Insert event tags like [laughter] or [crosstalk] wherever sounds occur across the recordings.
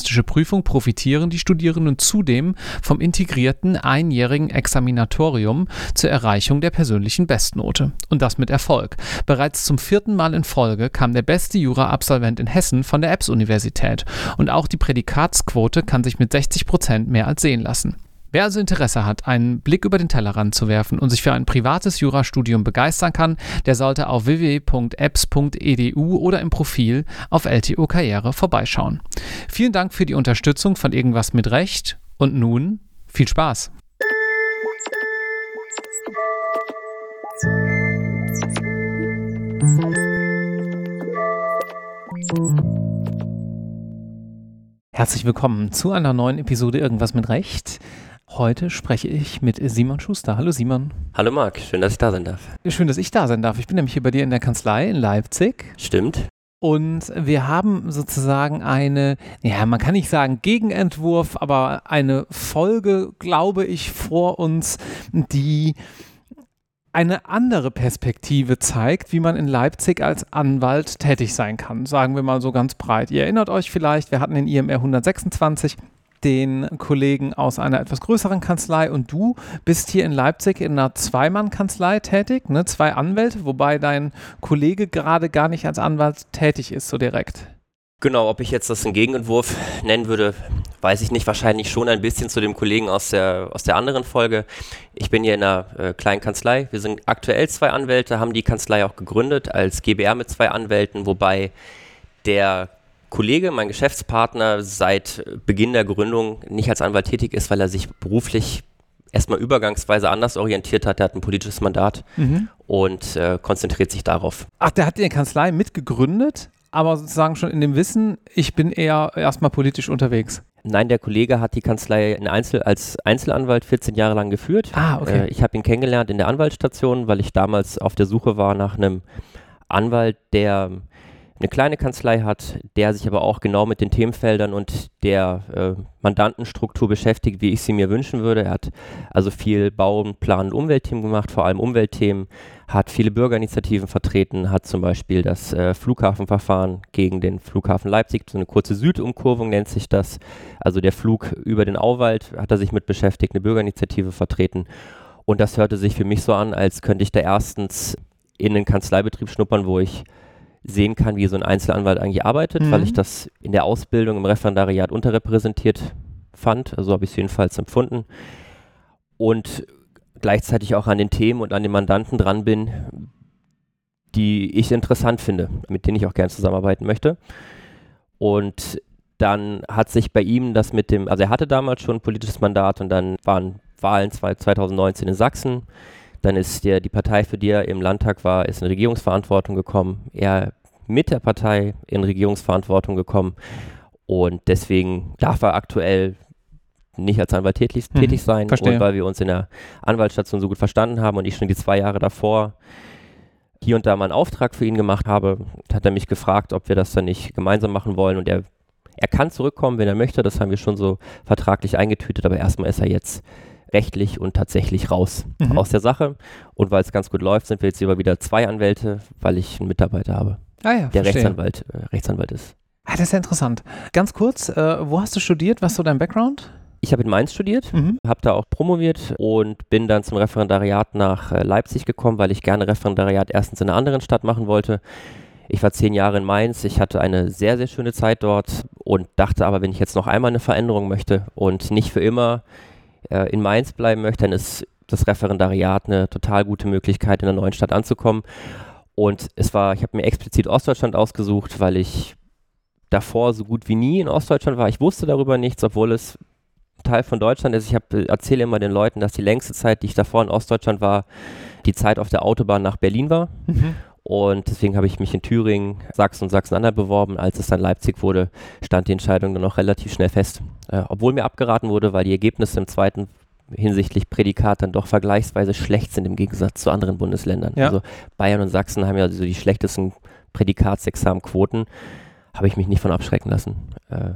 juristische Prüfung profitieren die Studierenden zudem vom integrierten einjährigen Examinatorium zur Erreichung der persönlichen Bestnote. Und das mit Erfolg. Bereits zum vierten Mal in Folge kam der beste Jura-Absolvent in Hessen von der EBS-Universität. Und auch die Prädikatsquote kann sich mit 60 Prozent mehr als sehen lassen. Wer also Interesse hat, einen Blick über den Tellerrand zu werfen und sich für ein privates Jurastudium begeistern kann, der sollte auf www.apps.edu oder im Profil auf LTO Karriere vorbeischauen. Vielen Dank für die Unterstützung von Irgendwas mit Recht und nun viel Spaß! Herzlich willkommen zu einer neuen Episode Irgendwas mit Recht. Heute spreche ich mit Simon Schuster. Hallo Simon. Hallo Marc, schön, dass ich da sein darf. Schön, dass ich da sein darf. Ich bin nämlich hier bei dir in der Kanzlei in Leipzig. Stimmt. Und wir haben sozusagen eine, ja, man kann nicht sagen Gegenentwurf, aber eine Folge, glaube ich, vor uns, die eine andere Perspektive zeigt, wie man in Leipzig als Anwalt tätig sein kann. Sagen wir mal so ganz breit. Ihr erinnert euch vielleicht, wir hatten den IMR 126 den Kollegen aus einer etwas größeren Kanzlei und du bist hier in Leipzig in einer Zweimann-Kanzlei tätig, ne? zwei Anwälte, wobei dein Kollege gerade gar nicht als Anwalt tätig ist, so direkt. Genau, ob ich jetzt das einen Gegenentwurf nennen würde, weiß ich nicht. Wahrscheinlich schon ein bisschen zu dem Kollegen aus der, aus der anderen Folge. Ich bin hier in einer äh, kleinen Kanzlei. Wir sind aktuell zwei Anwälte, haben die Kanzlei auch gegründet als GBR mit zwei Anwälten, wobei der Kollege, mein Geschäftspartner, seit Beginn der Gründung nicht als Anwalt tätig ist, weil er sich beruflich erstmal übergangsweise anders orientiert hat. Er hat ein politisches Mandat mhm. und äh, konzentriert sich darauf. Ach, der hat die Kanzlei mitgegründet, aber sozusagen schon in dem Wissen, ich bin eher erstmal politisch unterwegs. Nein, der Kollege hat die Kanzlei Einzel als Einzelanwalt 14 Jahre lang geführt. Ah, okay. Äh, ich habe ihn kennengelernt in der Anwaltsstation, weil ich damals auf der Suche war nach einem Anwalt, der eine kleine Kanzlei hat, der sich aber auch genau mit den Themenfeldern und der äh, Mandantenstruktur beschäftigt, wie ich sie mir wünschen würde. Er hat also viel Bau, Plan und Umweltthemen gemacht, vor allem Umweltthemen, hat viele Bürgerinitiativen vertreten, hat zum Beispiel das äh, Flughafenverfahren gegen den Flughafen Leipzig, so eine kurze Südumkurvung nennt sich das, also der Flug über den Auwald, hat er sich mit beschäftigt, eine Bürgerinitiative vertreten. Und das hörte sich für mich so an, als könnte ich da erstens in den Kanzleibetrieb schnuppern, wo ich sehen kann, wie so ein Einzelanwalt eigentlich arbeitet, mhm. weil ich das in der Ausbildung im Referendariat unterrepräsentiert fand. Also habe ich es jedenfalls empfunden. Und gleichzeitig auch an den Themen und an den Mandanten dran bin, die ich interessant finde, mit denen ich auch gerne zusammenarbeiten möchte. Und dann hat sich bei ihm das mit dem, also er hatte damals schon ein politisches Mandat und dann waren Wahlen 2019 in Sachsen. Dann ist der, die Partei, für die er im Landtag war, ist in Regierungsverantwortung gekommen. Er mit der Partei in Regierungsverantwortung gekommen. Und deswegen darf er aktuell nicht als Anwalt tätig, mhm, tätig sein. Verstehe. Und weil wir uns in der Anwaltsstation so gut verstanden haben und ich schon die zwei Jahre davor hier und da mal einen Auftrag für ihn gemacht habe, hat er mich gefragt, ob wir das dann nicht gemeinsam machen wollen. Und er, er kann zurückkommen, wenn er möchte. Das haben wir schon so vertraglich eingetütet. Aber erstmal ist er jetzt rechtlich und tatsächlich raus mhm. aus der Sache. Und weil es ganz gut läuft, sind wir jetzt über wieder zwei Anwälte, weil ich einen Mitarbeiter habe, ah ja, der Rechtsanwalt, äh, Rechtsanwalt ist. Ah, das ist ja interessant. Ganz kurz, äh, wo hast du studiert? Was ist so dein Background? Ich habe in Mainz studiert, mhm. habe da auch promoviert und bin dann zum Referendariat nach äh, Leipzig gekommen, weil ich gerne Referendariat erstens in einer anderen Stadt machen wollte. Ich war zehn Jahre in Mainz, ich hatte eine sehr, sehr schöne Zeit dort und dachte aber, wenn ich jetzt noch einmal eine Veränderung möchte und nicht für immer äh, in Mainz bleiben möchte, dann ist das Referendariat eine total gute Möglichkeit, in einer neuen Stadt anzukommen. Und es war, ich habe mir explizit Ostdeutschland ausgesucht, weil ich davor so gut wie nie in Ostdeutschland war. Ich wusste darüber nichts, obwohl es Teil von Deutschland ist. Ich erzähle immer den Leuten, dass die längste Zeit, die ich davor in Ostdeutschland war, die Zeit auf der Autobahn nach Berlin war. Mhm. Und deswegen habe ich mich in Thüringen, Sachsen und Sachsen-Anhalt beworben. Als es dann Leipzig wurde, stand die Entscheidung dann auch relativ schnell fest. Äh, obwohl mir abgeraten wurde, weil die Ergebnisse im zweiten hinsichtlich Prädikat dann doch vergleichsweise schlecht sind im Gegensatz zu anderen Bundesländern. Ja. Also Bayern und Sachsen haben ja so die schlechtesten Prädikatsexamenquoten. Habe ich mich nicht von abschrecken lassen. Äh,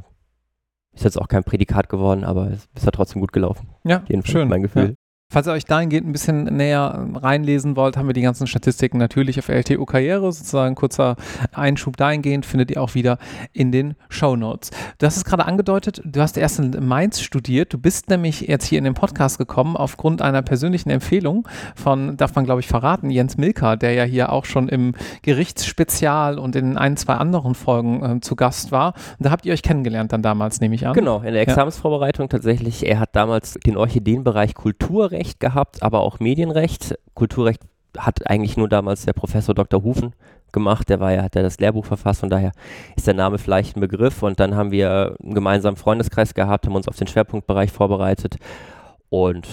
ist jetzt auch kein Prädikat geworden, aber es ist ja trotzdem gut gelaufen. Ja, Jedenfalls schön. mein Gefühl. Ja. Falls ihr euch dahingehend ein bisschen näher reinlesen wollt, haben wir die ganzen Statistiken natürlich auf LTO Karriere, sozusagen kurzer Einschub dahingehend, findet ihr auch wieder in den Show Notes. Du hast es gerade angedeutet, du hast erst in Mainz studiert, du bist nämlich jetzt hier in den Podcast gekommen aufgrund einer persönlichen Empfehlung von, darf man glaube ich verraten, Jens Milker, der ja hier auch schon im Gerichtsspezial und in ein, zwei anderen Folgen äh, zu Gast war. Und da habt ihr euch kennengelernt dann damals, nehme ich an. Genau, in der Examensvorbereitung tatsächlich. Er hat damals den Orchideenbereich Kulturrecht Kulturrecht gehabt, aber auch Medienrecht. Kulturrecht hat eigentlich nur damals der Professor Dr. Hufen gemacht, der war ja, hat ja das Lehrbuch verfasst, von daher ist der Name vielleicht ein Begriff und dann haben wir einen gemeinsamen Freundeskreis gehabt, haben uns auf den Schwerpunktbereich vorbereitet und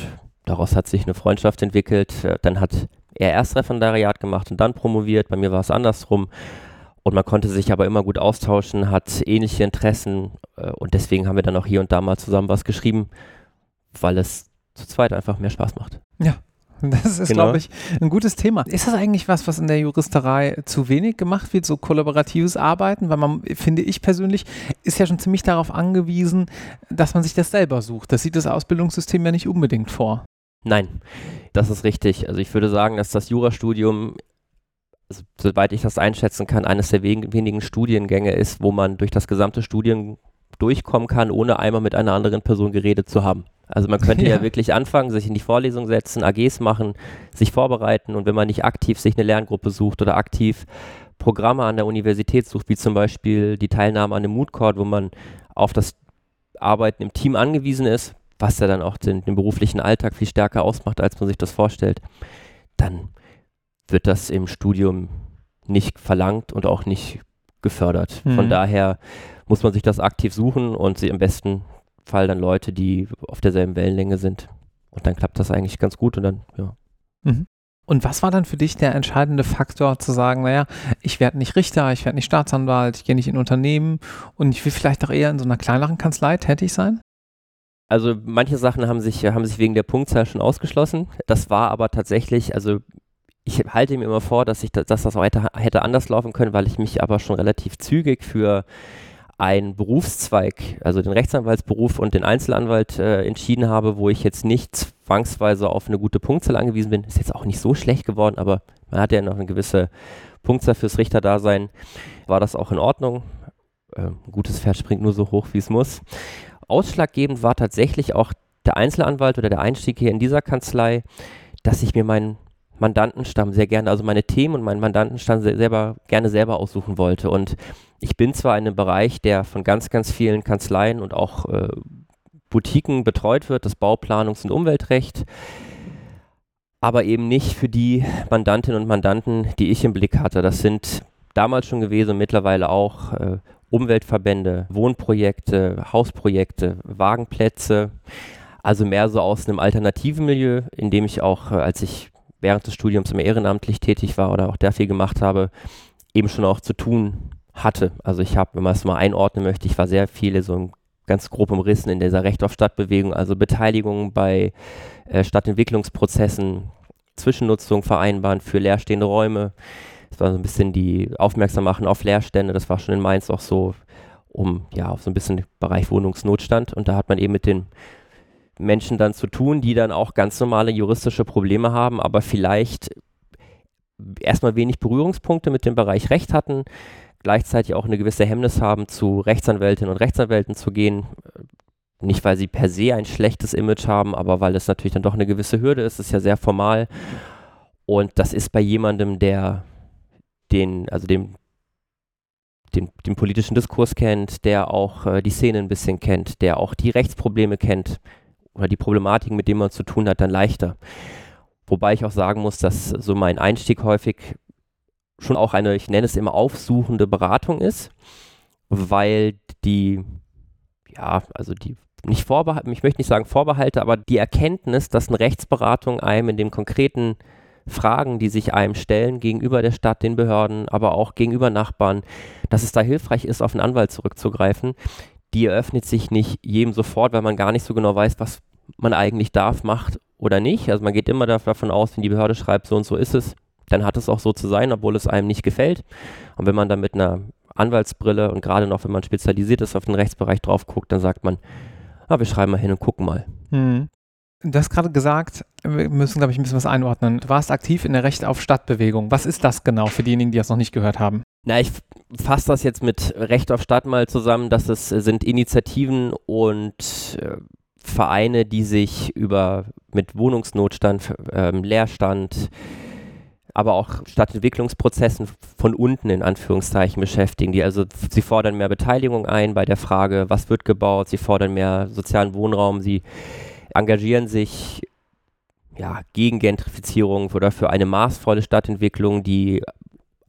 daraus hat sich eine Freundschaft entwickelt. Dann hat er erst Referendariat gemacht und dann promoviert, bei mir war es andersrum und man konnte sich aber immer gut austauschen, hat ähnliche Interessen äh, und deswegen haben wir dann auch hier und da mal zusammen was geschrieben, weil es zu zweit einfach mehr Spaß macht. Ja, das ist, genau. glaube ich, ein gutes Thema. Ist das eigentlich was, was in der Juristerei zu wenig gemacht wird, so kollaboratives Arbeiten? Weil man, finde ich persönlich, ist ja schon ziemlich darauf angewiesen, dass man sich das selber sucht. Das sieht das Ausbildungssystem ja nicht unbedingt vor. Nein, das ist richtig. Also ich würde sagen, dass das Jurastudium, also soweit ich das einschätzen kann, eines der wenigen Studiengänge ist, wo man durch das gesamte Studium durchkommen kann, ohne einmal mit einer anderen Person geredet zu haben. Also man könnte ja. ja. wirklich anfangen, sich in die Vorlesung setzen, AGs machen, sich vorbereiten und wenn man nicht aktiv sich eine Lerngruppe sucht oder aktiv Programme an der Universität sucht, wie zum Beispiel die Teilnahme an einem Mood Court, wo man auf das Arbeiten im Team angewiesen ist, was ja dann auch den, den beruflichen Alltag viel stärker ausmacht, als man sich das vorstellt, dann wird das im Studium nicht verlangt und auch nicht gefördert. Mhm. Von daher muss man sich das aktiv suchen und sie am besten Fall dann Leute, die auf derselben Wellenlänge sind. Und dann klappt das eigentlich ganz gut und dann, ja. Mhm. Und was war dann für dich der entscheidende Faktor, zu sagen, naja, ich werde nicht Richter, ich werde nicht Staatsanwalt, ich gehe nicht in Unternehmen und ich will vielleicht auch eher in so einer kleineren Kanzlei tätig sein? Also manche Sachen haben sich, haben sich wegen der Punktzahl schon ausgeschlossen. Das war aber tatsächlich, also ich halte mir immer vor, dass ich dass das weiter hätte anders laufen können, weil ich mich aber schon relativ zügig für einen Berufszweig, also den Rechtsanwaltsberuf und den Einzelanwalt äh, entschieden habe, wo ich jetzt nicht zwangsweise auf eine gute Punktzahl angewiesen bin. Ist jetzt auch nicht so schlecht geworden, aber man hat ja noch eine gewisse Punktzahl fürs Richterdasein. War das auch in Ordnung? Äh, ein gutes Pferd springt nur so hoch, wie es muss. Ausschlaggebend war tatsächlich auch der Einzelanwalt oder der Einstieg hier in dieser Kanzlei, dass ich mir meinen Mandantenstamm sehr gerne, also meine Themen und meinen Mandantenstamm selber gerne selber aussuchen wollte. Und ich bin zwar in einem Bereich, der von ganz, ganz vielen Kanzleien und auch äh, Boutiquen betreut wird, das Bauplanungs- und Umweltrecht, aber eben nicht für die Mandantinnen und Mandanten, die ich im Blick hatte. Das sind damals schon gewesen mittlerweile auch äh, Umweltverbände, Wohnprojekte, Hausprojekte, Wagenplätze. Also mehr so aus einem alternativen Milieu, in dem ich auch, äh, als ich während des Studiums immer ehrenamtlich tätig war oder auch viel gemacht habe, eben schon auch zu tun hatte. Also ich habe, wenn man es mal einordnen möchte, ich war sehr viele so ganz grob umrissen in dieser Recht auf Stadtbewegung, also Beteiligung bei äh, Stadtentwicklungsprozessen, Zwischennutzung vereinbaren für leerstehende Räume. Das war so ein bisschen die Aufmerksam machen auf Leerstände. Das war schon in Mainz auch so, um ja auf so ein bisschen Bereich Wohnungsnotstand. Und da hat man eben mit den Menschen dann zu tun, die dann auch ganz normale juristische Probleme haben, aber vielleicht erstmal wenig Berührungspunkte mit dem Bereich Recht hatten, gleichzeitig auch eine gewisse Hemmnis haben, zu Rechtsanwältinnen und Rechtsanwälten zu gehen. Nicht, weil sie per se ein schlechtes Image haben, aber weil es natürlich dann doch eine gewisse Hürde ist. Es ist ja sehr formal. Und das ist bei jemandem, der den, also dem, den, den politischen Diskurs kennt, der auch äh, die Szene ein bisschen kennt, der auch die Rechtsprobleme kennt oder die Problematiken, mit denen man zu tun hat, dann leichter. Wobei ich auch sagen muss, dass so mein Einstieg häufig schon auch eine, ich nenne es immer aufsuchende Beratung ist, weil die, ja, also die nicht Vorbehalte, ich möchte nicht sagen Vorbehalte, aber die Erkenntnis, dass eine Rechtsberatung einem in dem konkreten Fragen, die sich einem stellen gegenüber der Stadt, den Behörden, aber auch gegenüber Nachbarn, dass es da hilfreich ist, auf einen Anwalt zurückzugreifen. Die eröffnet sich nicht jedem sofort, weil man gar nicht so genau weiß, was man eigentlich darf, macht oder nicht. Also man geht immer davon aus, wenn die Behörde schreibt, so und so ist es, dann hat es auch so zu sein, obwohl es einem nicht gefällt. Und wenn man dann mit einer Anwaltsbrille und gerade noch, wenn man spezialisiert ist auf den Rechtsbereich drauf guckt, dann sagt man, ah, wir schreiben mal hin und gucken mal. Hm. Du hast gerade gesagt, wir müssen, glaube ich, ein bisschen was einordnen. Du warst aktiv in der Recht auf Stadtbewegung. Was ist das genau für diejenigen, die das noch nicht gehört haben? Na, ich fasse das jetzt mit Recht auf Stadt mal zusammen, dass es sind Initiativen und äh, Vereine, die sich über mit Wohnungsnotstand, äh, Leerstand, aber auch Stadtentwicklungsprozessen von unten in Anführungszeichen beschäftigen. Die also sie fordern mehr Beteiligung ein bei der Frage, was wird gebaut. Sie fordern mehr sozialen Wohnraum. Sie engagieren sich ja, gegen Gentrifizierung oder für eine maßvolle Stadtentwicklung, die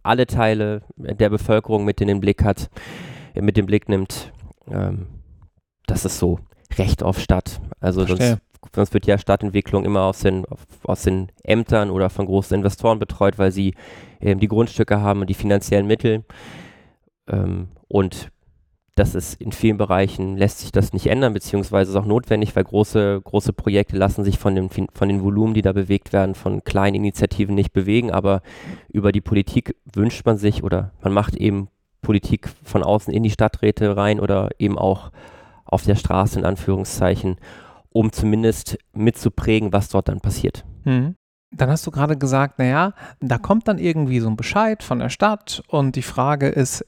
alle Teile der Bevölkerung mit in den Blick hat, mit dem Blick nimmt. Ähm, das ist so Recht auf Stadt. Also sonst, sonst, wird ja Stadtentwicklung immer aus den, aus den Ämtern oder von großen Investoren betreut, weil sie ähm, die Grundstücke haben und die finanziellen Mittel. Ähm, und das ist in vielen Bereichen lässt sich das nicht ändern, beziehungsweise ist auch notwendig, weil große, große Projekte lassen sich von, dem, von den Volumen, die da bewegt werden, von kleinen Initiativen nicht bewegen, aber über die Politik wünscht man sich oder man macht eben Politik von außen in die Stadträte rein oder eben auch auf der Straße in Anführungszeichen, um zumindest mitzuprägen, was dort dann passiert. Mhm. Dann hast du gerade gesagt, naja, da kommt dann irgendwie so ein Bescheid von der Stadt und die Frage ist,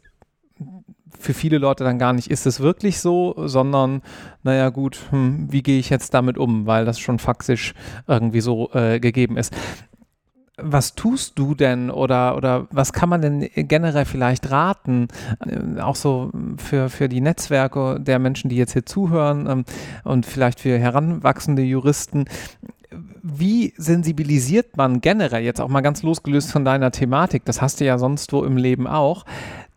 für viele Leute dann gar nicht, ist es wirklich so, sondern, naja gut, hm, wie gehe ich jetzt damit um, weil das schon faktisch irgendwie so äh, gegeben ist. Was tust du denn oder, oder was kann man denn generell vielleicht raten, äh, auch so für, für die Netzwerke der Menschen, die jetzt hier zuhören ähm, und vielleicht für heranwachsende Juristen, wie sensibilisiert man generell, jetzt auch mal ganz losgelöst von deiner Thematik, das hast du ja sonst wo im Leben auch,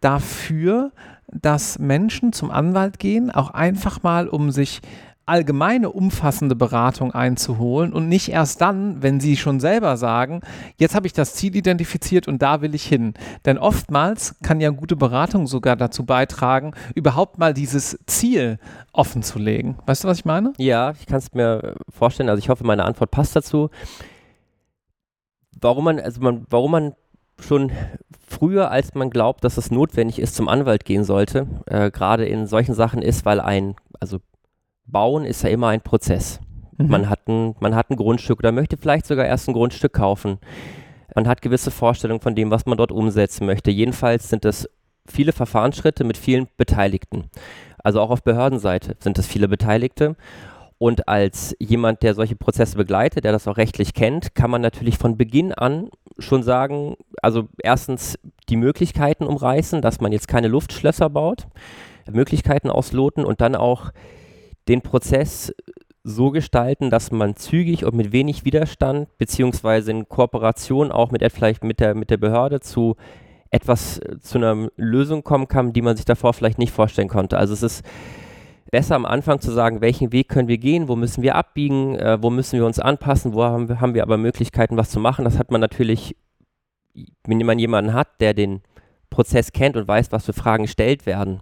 dafür, dass Menschen zum Anwalt gehen, auch einfach mal, um sich allgemeine umfassende Beratung einzuholen und nicht erst dann, wenn sie schon selber sagen, jetzt habe ich das Ziel identifiziert und da will ich hin. Denn oftmals kann ja gute Beratung sogar dazu beitragen, überhaupt mal dieses Ziel offen zu legen. Weißt du, was ich meine? Ja, ich kann es mir vorstellen. Also ich hoffe, meine Antwort passt dazu. Warum man, also man, warum man schon früher, als man glaubt, dass es notwendig ist, zum Anwalt gehen sollte, äh, gerade in solchen Sachen ist, weil ein, also Bauen ist ja immer ein Prozess. Mhm. Man, hat ein, man hat ein Grundstück oder möchte vielleicht sogar erst ein Grundstück kaufen. Man hat gewisse Vorstellungen von dem, was man dort umsetzen möchte. Jedenfalls sind es viele Verfahrensschritte mit vielen Beteiligten. Also auch auf Behördenseite sind es viele Beteiligte. Und als jemand, der solche Prozesse begleitet, der das auch rechtlich kennt, kann man natürlich von Beginn an schon sagen, also erstens die Möglichkeiten umreißen, dass man jetzt keine Luftschlösser baut, Möglichkeiten ausloten und dann auch den Prozess so gestalten, dass man zügig und mit wenig Widerstand beziehungsweise in Kooperation auch mit vielleicht mit der mit der Behörde zu etwas äh, zu einer Lösung kommen kann, die man sich davor vielleicht nicht vorstellen konnte. Also es ist besser am Anfang zu sagen, welchen Weg können wir gehen, wo müssen wir abbiegen, äh, wo müssen wir uns anpassen, wo haben wir, haben wir aber Möglichkeiten, was zu machen. Das hat man natürlich, wenn man jemanden hat, der den Prozess kennt und weiß, was für Fragen gestellt werden,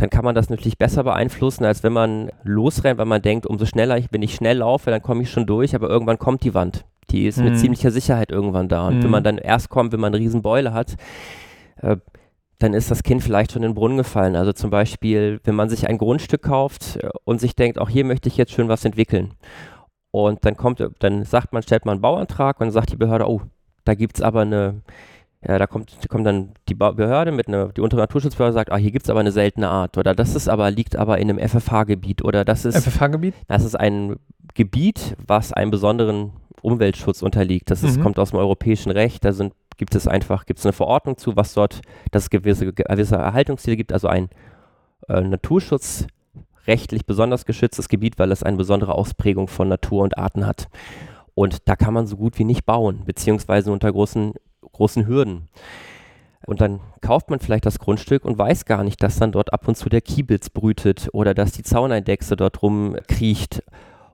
dann kann man das natürlich besser beeinflussen, als wenn man losrennt, weil man denkt, umso schneller ich, wenn ich schnell laufe, dann komme ich schon durch, aber irgendwann kommt die Wand. Die ist mhm. mit ziemlicher Sicherheit irgendwann da. Und mhm. wenn man dann erst kommt, wenn man eine Riesenbeule hat, äh, dann ist das Kind vielleicht schon in den Brunnen gefallen. Also zum Beispiel, wenn man sich ein Grundstück kauft äh, und sich denkt, auch hier möchte ich jetzt schön was entwickeln. Und dann kommt, dann sagt man, stellt man einen Bauantrag und dann sagt die Behörde, oh, da gibt es aber eine, ja, da kommt, kommt dann die Behörde mit einer, die untere Naturschutzbehörde sagt, ah, hier gibt es aber eine seltene Art oder das ist aber, liegt aber in einem FFH-Gebiet oder das ist. FFH-Gebiet? Das ist ein Gebiet, was einem besonderen Umweltschutz unterliegt. Das ist, mhm. kommt aus dem europäischen Recht, da sind gibt es einfach, gibt es eine Verordnung zu, was dort, dass es gewisse, gewisse Erhaltungsziele gibt, also ein äh, Naturschutz rechtlich besonders geschütztes Gebiet, weil es eine besondere Ausprägung von Natur und Arten hat. Und da kann man so gut wie nicht bauen, beziehungsweise unter großen, großen Hürden. Und dann kauft man vielleicht das Grundstück und weiß gar nicht, dass dann dort ab und zu der Kiebitz brütet oder dass die Zauneidechse dort rumkriecht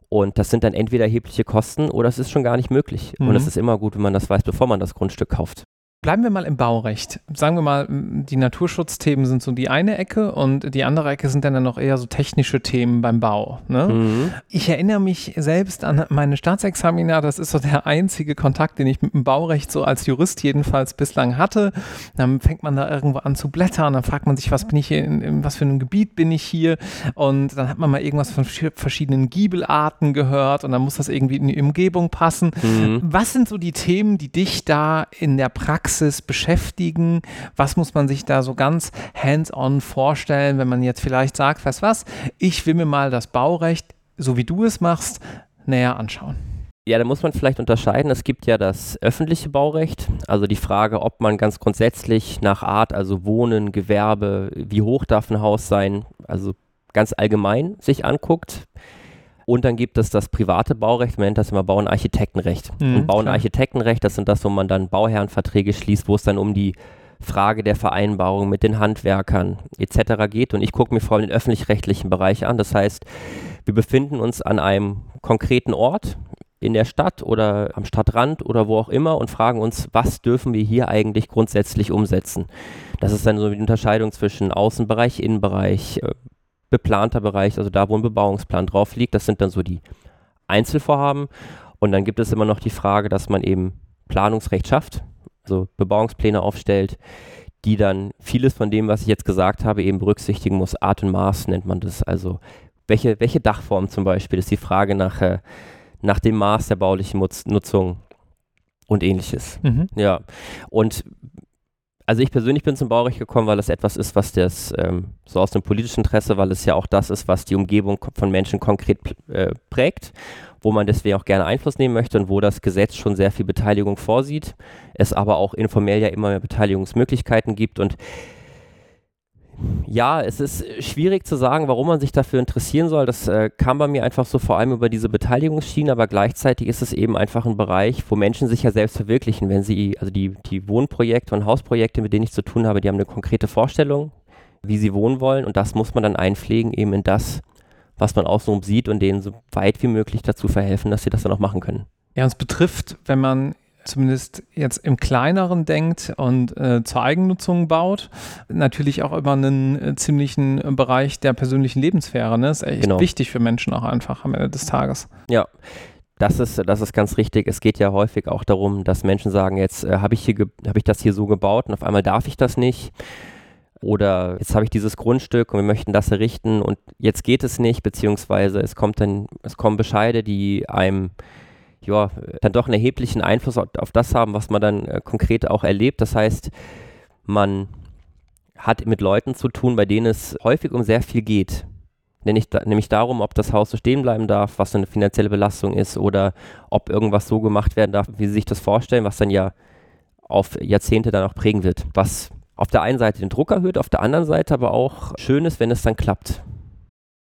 Und das sind dann entweder erhebliche Kosten oder es ist schon gar nicht möglich. Mhm. Und es ist immer gut, wenn man das weiß, bevor man das Grundstück kauft. Bleiben wir mal im Baurecht. Sagen wir mal, die Naturschutzthemen sind so die eine Ecke und die andere Ecke sind dann noch eher so technische Themen beim Bau. Ne? Mhm. Ich erinnere mich selbst an meine Staatsexamina. Das ist so der einzige Kontakt, den ich mit dem Baurecht so als Jurist jedenfalls bislang hatte. Dann fängt man da irgendwo an zu blättern, dann fragt man sich, was bin ich hier, in, in was für einem Gebiet bin ich hier? Und dann hat man mal irgendwas von verschiedenen Giebelarten gehört und dann muss das irgendwie in die Umgebung passen. Mhm. Was sind so die Themen, die dich da in der Praxis Praxis beschäftigen? Was muss man sich da so ganz hands-on vorstellen, wenn man jetzt vielleicht sagt, weißt was, ich will mir mal das Baurecht, so wie du es machst, näher anschauen? Ja, da muss man vielleicht unterscheiden. Es gibt ja das öffentliche Baurecht, also die Frage, ob man ganz grundsätzlich nach Art, also Wohnen, Gewerbe, wie hoch darf ein Haus sein, also ganz allgemein sich anguckt. Und dann gibt es das private Baurecht, man nennt das immer Bau- und Architektenrecht. Mhm, und Bau- und Architektenrecht, das sind das, wo man dann Bauherrenverträge schließt, wo es dann um die Frage der Vereinbarung mit den Handwerkern etc. geht. Und ich gucke mir vor allem den öffentlich-rechtlichen Bereich an. Das heißt, wir befinden uns an einem konkreten Ort in der Stadt oder am Stadtrand oder wo auch immer und fragen uns, was dürfen wir hier eigentlich grundsätzlich umsetzen. Das ist dann so die Unterscheidung zwischen Außenbereich, Innenbereich, äh, beplanter Bereich, also da, wo ein Bebauungsplan drauf liegt. Das sind dann so die Einzelvorhaben. Und dann gibt es immer noch die Frage, dass man eben Planungsrecht schafft, also Bebauungspläne aufstellt, die dann vieles von dem, was ich jetzt gesagt habe, eben berücksichtigen muss. Art und Maß nennt man das. Also welche, welche Dachform zum Beispiel ist die Frage nach, äh, nach dem Maß der baulichen Nutzung und ähnliches. Mhm. Ja. Und also ich persönlich bin zum Baurecht gekommen, weil es etwas ist, was das ähm, so aus dem politischen Interesse, weil es ja auch das ist, was die Umgebung von Menschen konkret äh, prägt, wo man deswegen auch gerne Einfluss nehmen möchte und wo das Gesetz schon sehr viel Beteiligung vorsieht, es aber auch informell ja immer mehr Beteiligungsmöglichkeiten gibt und ja, es ist schwierig zu sagen, warum man sich dafür interessieren soll. Das äh, kam bei mir einfach so vor allem über diese Beteiligungsschiene, aber gleichzeitig ist es eben einfach ein Bereich, wo Menschen sich ja selbst verwirklichen, wenn sie, also die, die Wohnprojekte und Hausprojekte, mit denen ich zu tun habe, die haben eine konkrete Vorstellung, wie sie wohnen wollen und das muss man dann einpflegen eben in das, was man außenrum sieht und denen so weit wie möglich dazu verhelfen, dass sie das dann auch machen können. Ja, uns betrifft, wenn man zumindest jetzt im kleineren denkt und äh, zur Eigennutzung baut, natürlich auch immer einen äh, ziemlichen Bereich der persönlichen Lebenssphäre. Ne? Ist echt genau. wichtig für Menschen auch einfach am Ende des Tages. Ja. Das ist, das ist ganz richtig. Es geht ja häufig auch darum, dass Menschen sagen, jetzt äh, habe ich, hab ich das hier so gebaut und auf einmal darf ich das nicht. Oder jetzt habe ich dieses Grundstück und wir möchten das errichten und jetzt geht es nicht, beziehungsweise es kommt dann, es kommen Bescheide, die einem ja, dann doch einen erheblichen Einfluss auf, das haben, was man dann äh, konkret auch erlebt. Das heißt, man hat mit Leuten zu tun, bei denen es häufig um sehr viel geht. Nämlich, nämlich darum, ob das Haus so stehen bleiben darf, was eine finanzielle Belastung ist oder ob irgendwas so gemacht werden darf, wie sie sich das vorstellen, was dann ja auf Jahrzehnte dann auch prägen wird. Was auf der einen Seite den Druck erhöht, auf der anderen Seite aber auch schön ist, wenn es dann klappt.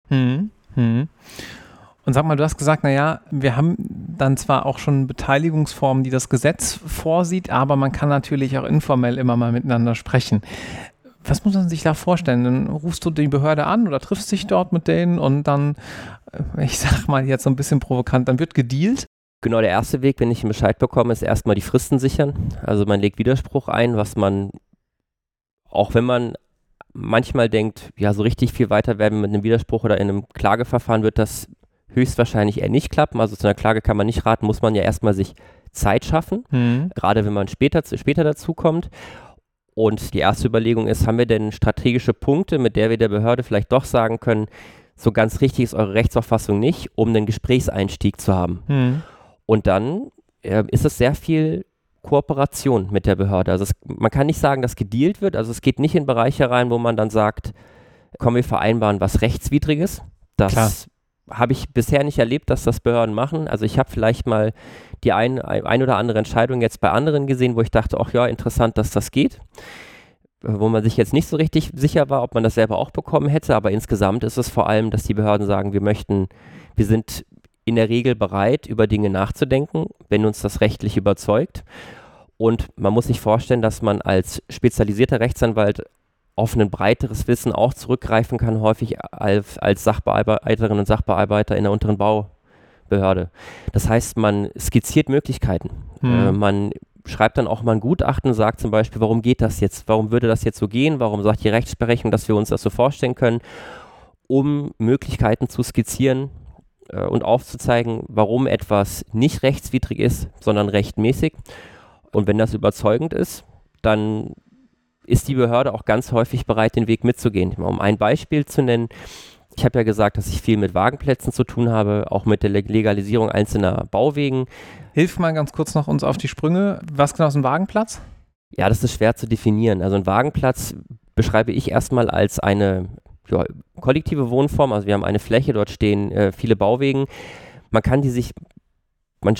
Hm, hm. Und sag mal, du hast gesagt, naja, wir haben dann zwar auch schon Beteiligungsformen, die das Gesetz vorsieht, aber man kann natürlich auch informell immer mal miteinander sprechen. Was muss man sich da vorstellen? Dann rufst du die Behörde an oder triffst dich dort mit denen und dann, äh, ich sag mal jetzt so ein bisschen provokant, dann wird gedealt. Genau, der erste Weg, wenn ich einen Bescheid bekomme, ist erstmal die Fristen sichern. Also man legt Widerspruch ein, was man, auch wenn man manchmal denkt, ja, so richtig viel weiter werden mit einem Widerspruch oder in einem Klageverfahren wird das höchstwahrscheinlich eher nicht klappen. Also zu einer Klage kann man nicht raten, muss man ja erstmal sich Zeit schaffen, mhm. gerade wenn man später, später dazu kommt. Und die erste Überlegung ist, haben wir denn strategische Punkte, mit der wir der Behörde vielleicht doch sagen können, so ganz richtig ist eure Rechtsauffassung nicht, um einen Gesprächseinstieg zu haben. Mhm. Und dann äh, ist es sehr viel Kooperation mit der Behörde. Also es, man kann nicht sagen, dass gedealt wird. Also es geht nicht in Bereiche rein, wo man dann sagt, kommen wir vereinbaren was Rechtswidriges. Das Klar habe ich bisher nicht erlebt, dass das Behörden machen. Also ich habe vielleicht mal die ein, ein oder andere Entscheidung jetzt bei anderen gesehen, wo ich dachte, ach ja, interessant, dass das geht. Wo man sich jetzt nicht so richtig sicher war, ob man das selber auch bekommen hätte. Aber insgesamt ist es vor allem, dass die Behörden sagen, wir möchten, wir sind in der Regel bereit, über Dinge nachzudenken, wenn uns das rechtlich überzeugt. Und man muss sich vorstellen, dass man als spezialisierter Rechtsanwalt auf ein breiteres Wissen auch zurückgreifen kann, häufig als, als Sachbearbeiterinnen und Sachbearbeiter in der unteren Bau, Behörde. Das heißt, man skizziert Möglichkeiten. Hm. Äh, man schreibt dann auch mal ein Gutachten, sagt zum Beispiel, warum geht das jetzt? Warum würde das jetzt so gehen? Warum sagt die Rechtsprechung, dass wir uns das so vorstellen können? Um Möglichkeiten zu skizzieren äh, und aufzuzeigen, warum etwas nicht rechtswidrig ist, sondern rechtmäßig. Und wenn das überzeugend ist, dann ist die Behörde auch ganz häufig bereit, den Weg mitzugehen. Um ein Beispiel zu nennen, ich habe ja gesagt, dass ich viel mit Wagenplätzen zu tun habe, auch mit der Legalisierung einzelner Bauwegen. Hilf mal ganz kurz noch uns auf die Sprünge. Was genau ist ein Wagenplatz? Ja, das ist schwer zu definieren. Also ein Wagenplatz beschreibe ich erstmal als eine ja, kollektive Wohnform. Also wir haben eine Fläche, dort stehen äh, viele Bauwegen. Man kann die sich, man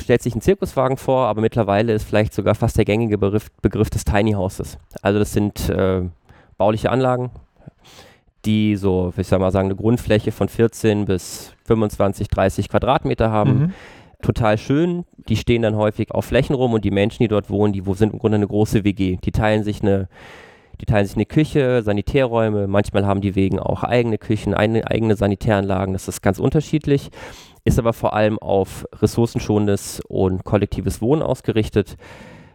stellt sich einen Zirkuswagen vor, aber mittlerweile ist vielleicht sogar fast der gängige Begriff, Begriff des Tiny Houses. Also das sind äh, bauliche Anlagen, die so, ich sag mal sagen, eine Grundfläche von 14 bis 25, 30 Quadratmeter haben. Mhm. Total schön. Die stehen dann häufig auf Flächen rum und die Menschen, die dort wohnen, die sind im Grunde eine große WG. Die teilen sich eine, die teilen sich eine Küche, Sanitärräume. Manchmal haben die Wegen auch eigene Küchen, eine, eigene Sanitäranlagen. Das ist ganz unterschiedlich. Ist aber vor allem auf ressourcenschonendes und kollektives Wohnen ausgerichtet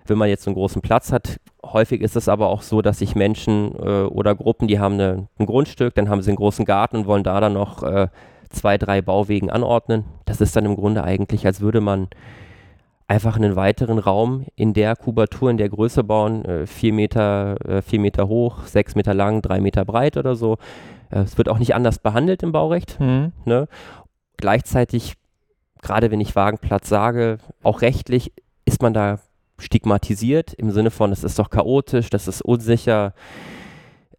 wenn man jetzt einen großen Platz hat. Häufig ist es aber auch so, dass sich Menschen äh, oder Gruppen, die haben eine, ein Grundstück, dann haben sie einen großen Garten und wollen da dann noch äh, zwei, drei Bauwegen anordnen. Das ist dann im Grunde eigentlich, als würde man einfach einen weiteren Raum in der Kubatur, in der Größe bauen, äh, vier, Meter, äh, vier Meter hoch, sechs Meter lang, drei Meter breit oder so. Äh, es wird auch nicht anders behandelt im Baurecht. Mhm. Ne? Gleichzeitig, gerade wenn ich Wagenplatz sage, auch rechtlich ist man da stigmatisiert im Sinne von, es ist doch chaotisch, das ist unsicher.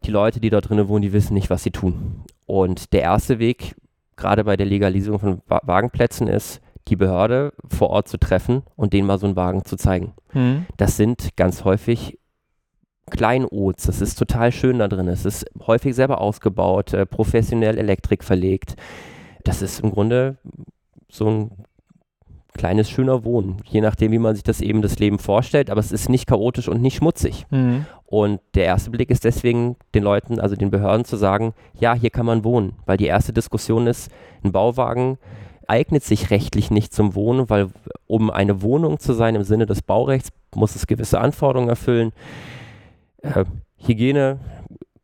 Die Leute, die dort drinnen wohnen, die wissen nicht, was sie tun. Und der erste Weg, gerade bei der Legalisierung von Wagenplätzen, ist, die Behörde vor Ort zu treffen und denen mal so einen Wagen zu zeigen. Mhm. Das sind ganz häufig Kleinods. Das ist total schön da drin. Es ist häufig selber ausgebaut, äh, professionell Elektrik verlegt. Das ist im Grunde so ein kleines, schöner Wohnen. Je nachdem, wie man sich das eben das Leben vorstellt. Aber es ist nicht chaotisch und nicht schmutzig. Mhm. Und der erste Blick ist deswegen den Leuten, also den Behörden zu sagen, ja, hier kann man wohnen. Weil die erste Diskussion ist, ein Bauwagen eignet sich rechtlich nicht zum Wohnen, weil um eine Wohnung zu sein im Sinne des Baurechts, muss es gewisse Anforderungen erfüllen. Äh, Hygiene,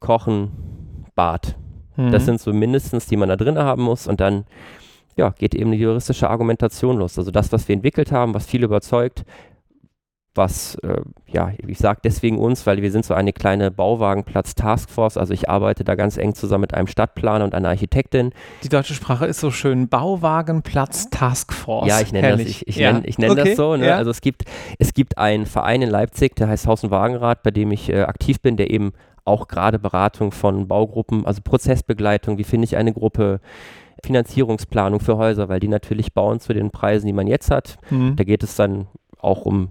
Kochen, Bad. Mhm. Das sind so mindestens, die man da drin haben muss. Und dann ja, geht eben die juristische Argumentation los. Also das, was wir entwickelt haben, was viele überzeugt, was, äh, ja, ich sage deswegen uns, weil wir sind so eine kleine Bauwagenplatz-Taskforce. Also ich arbeite da ganz eng zusammen mit einem Stadtplaner und einer Architektin. Die deutsche Sprache ist so schön. Bauwagenplatz-Taskforce. Ja, ich nenne das, ich, ich ja. nenn, ich nenn okay. das so. Ne? Ja. Also es gibt, es gibt einen Verein in Leipzig, der heißt Haus- und Wagenrat, bei dem ich äh, aktiv bin, der eben auch gerade Beratung von Baugruppen, also Prozessbegleitung, wie finde ich eine Gruppe, Finanzierungsplanung für Häuser, weil die natürlich bauen zu den Preisen, die man jetzt hat. Mhm. Da geht es dann auch um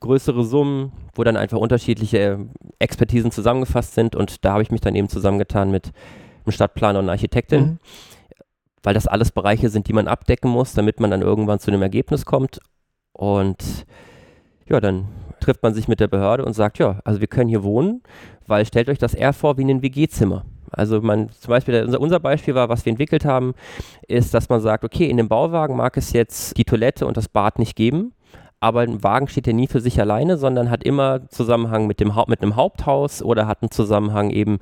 größere Summen, wo dann einfach unterschiedliche Expertisen zusammengefasst sind und da habe ich mich dann eben zusammengetan mit einem Stadtplaner und einer Architektin, Mhm. weil das alles Bereiche sind, die man abdecken muss, damit man dann irgendwann zu einem Ergebnis kommt und ja, dann trifft man sich mit der Behörde und sagt, ja, also wir können hier wohnen, weil stellt euch das eher vor wie ein WG-Zimmer. Also man, zum Beispiel, unser, unser Beispiel war, was wir entwickelt haben, ist, dass man sagt, okay, in dem Bauwagen mag es jetzt die Toilette und das Bad nicht geben, aber ein Wagen steht ja nie für sich alleine, sondern hat immer Zusammenhang mit, dem, mit einem Haupthaus oder hat einen Zusammenhang eben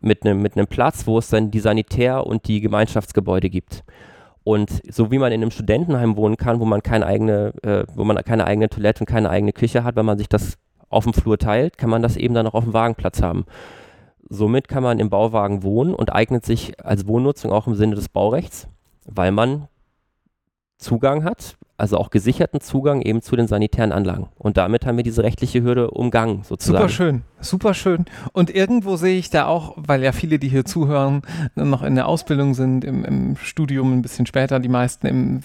mit einem, mit einem Platz, wo es dann die Sanitär- und die Gemeinschaftsgebäude gibt. Und so wie man in einem Studentenheim wohnen kann, wo man keine eigene, äh, wo man keine eigene Toilette und keine eigene Küche hat, wenn man sich das auf dem Flur teilt, kann man das eben dann auch auf dem Wagenplatz haben. Somit kann man im Bauwagen wohnen und eignet sich als Wohnnutzung auch im Sinne des Baurechts, weil man Zugang hat, also auch gesicherten Zugang eben zu den sanitären Anlagen. Und damit haben wir diese rechtliche Hürde umgangen, sozusagen. Super schön, super schön. Und irgendwo sehe ich da auch, weil ja viele, die hier zuhören, noch in der Ausbildung sind, im, im Studium ein bisschen später, die meisten, im,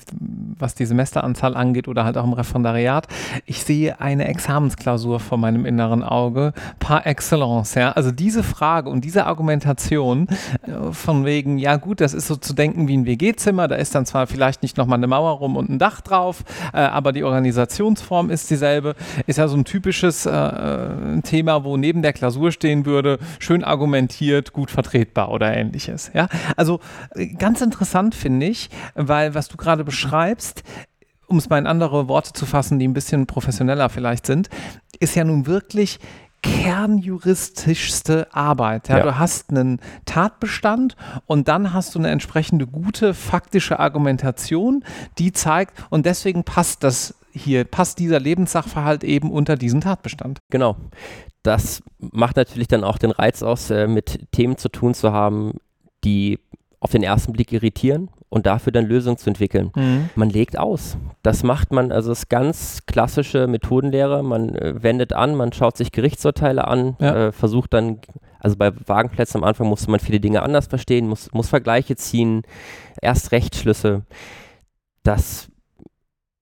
was die Semesteranzahl angeht oder halt auch im Referendariat. Ich sehe eine Examensklausur vor meinem inneren Auge par excellence. Ja? Also diese Frage und diese Argumentation äh, von wegen, ja gut, das ist so zu denken wie ein WG-Zimmer, da ist dann zwar vielleicht nicht nochmal eine Mauer rum und ein Dach drauf, äh, aber die Organisationsform ist dieselbe. Ist ja so ein typisches äh, Thema, wo neben der Klausur stehen würde, schön argumentiert, gut vertretbar oder ähnliches. Ja, also äh, ganz interessant finde ich, weil was du gerade beschreibst, um es mal in andere Worte zu fassen, die ein bisschen professioneller vielleicht sind, ist ja nun wirklich kernjuristischste Arbeit. Ja? ja? Du hast einen Tatbestand und dann hast du eine entsprechende gute faktische Argumentation, die zeigt, und deswegen passt das hier, passt dieser Lebenssachverhalt eben unter diesen Tatbestand. Genau. Das macht natürlich dann auch den Reiz aus, äh, mit Themen zu tun zu haben, die auf den ersten Blick irritieren und dafür dann Lösungen zu entwickeln. Mhm. Man legt aus. Das macht man, also es ist ganz klassische Methodenlehre. Man äh, wendet an, man schaut sich Gerichtsurteile an, ja. äh, versucht dann, also bei Wagenplätzen am Anfang musste man viele Dinge anders verstehen, muss, muss Vergleiche ziehen, erst Rechtsschlüsse. Das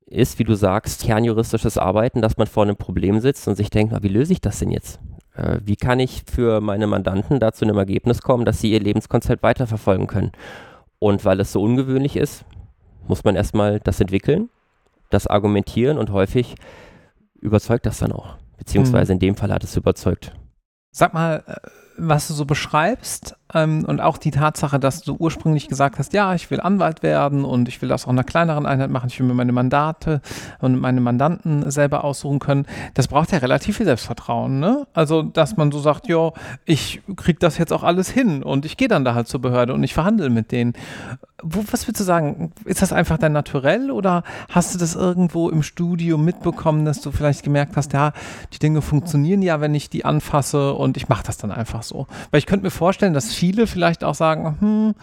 ist, wie du sagst, kernjuristisches Arbeiten, dass man vor einem Problem sitzt und sich denkt, na, wie löse ich das denn jetzt? Äh, wie kann ich für meine Mandanten da zu einem Ergebnis kommen, dass sie ihr Lebenskonzept weiterverfolgen können? Und weil es so ungewöhnlich ist, muss man erstmal das entwickeln, das argumentieren und häufig überzeugt das dann auch. Beziehungsweise mhm. in dem Fall hat es überzeugt. Sag mal, äh, was du so beschreibst ähm, und auch die Tatsache, dass du ursprünglich gesagt hast, ja, ich will Anwalt werden und ich will das auch in einer kleineren Einheit machen, ich will mir meine Mandate und meine Mandanten selber aussuchen können, das braucht ja relativ viel Selbstvertrauen, ne? Also, dass man so sagt, ja, ich kriege das jetzt auch alles hin und ich gehe dann da halt zur Behörde und ich verhandle mit denen. Wo, was würdest du sagen? Ist das einfach dein Naturell oder hast du das irgendwo im Studium mitbekommen, dass du vielleicht gemerkt hast, ja, die Dinge funktionieren ja, wenn ich die anfasse und ich mache das dann einfach so? Weil ich könnte mir vorstellen, dass viele vielleicht auch sagen, hm,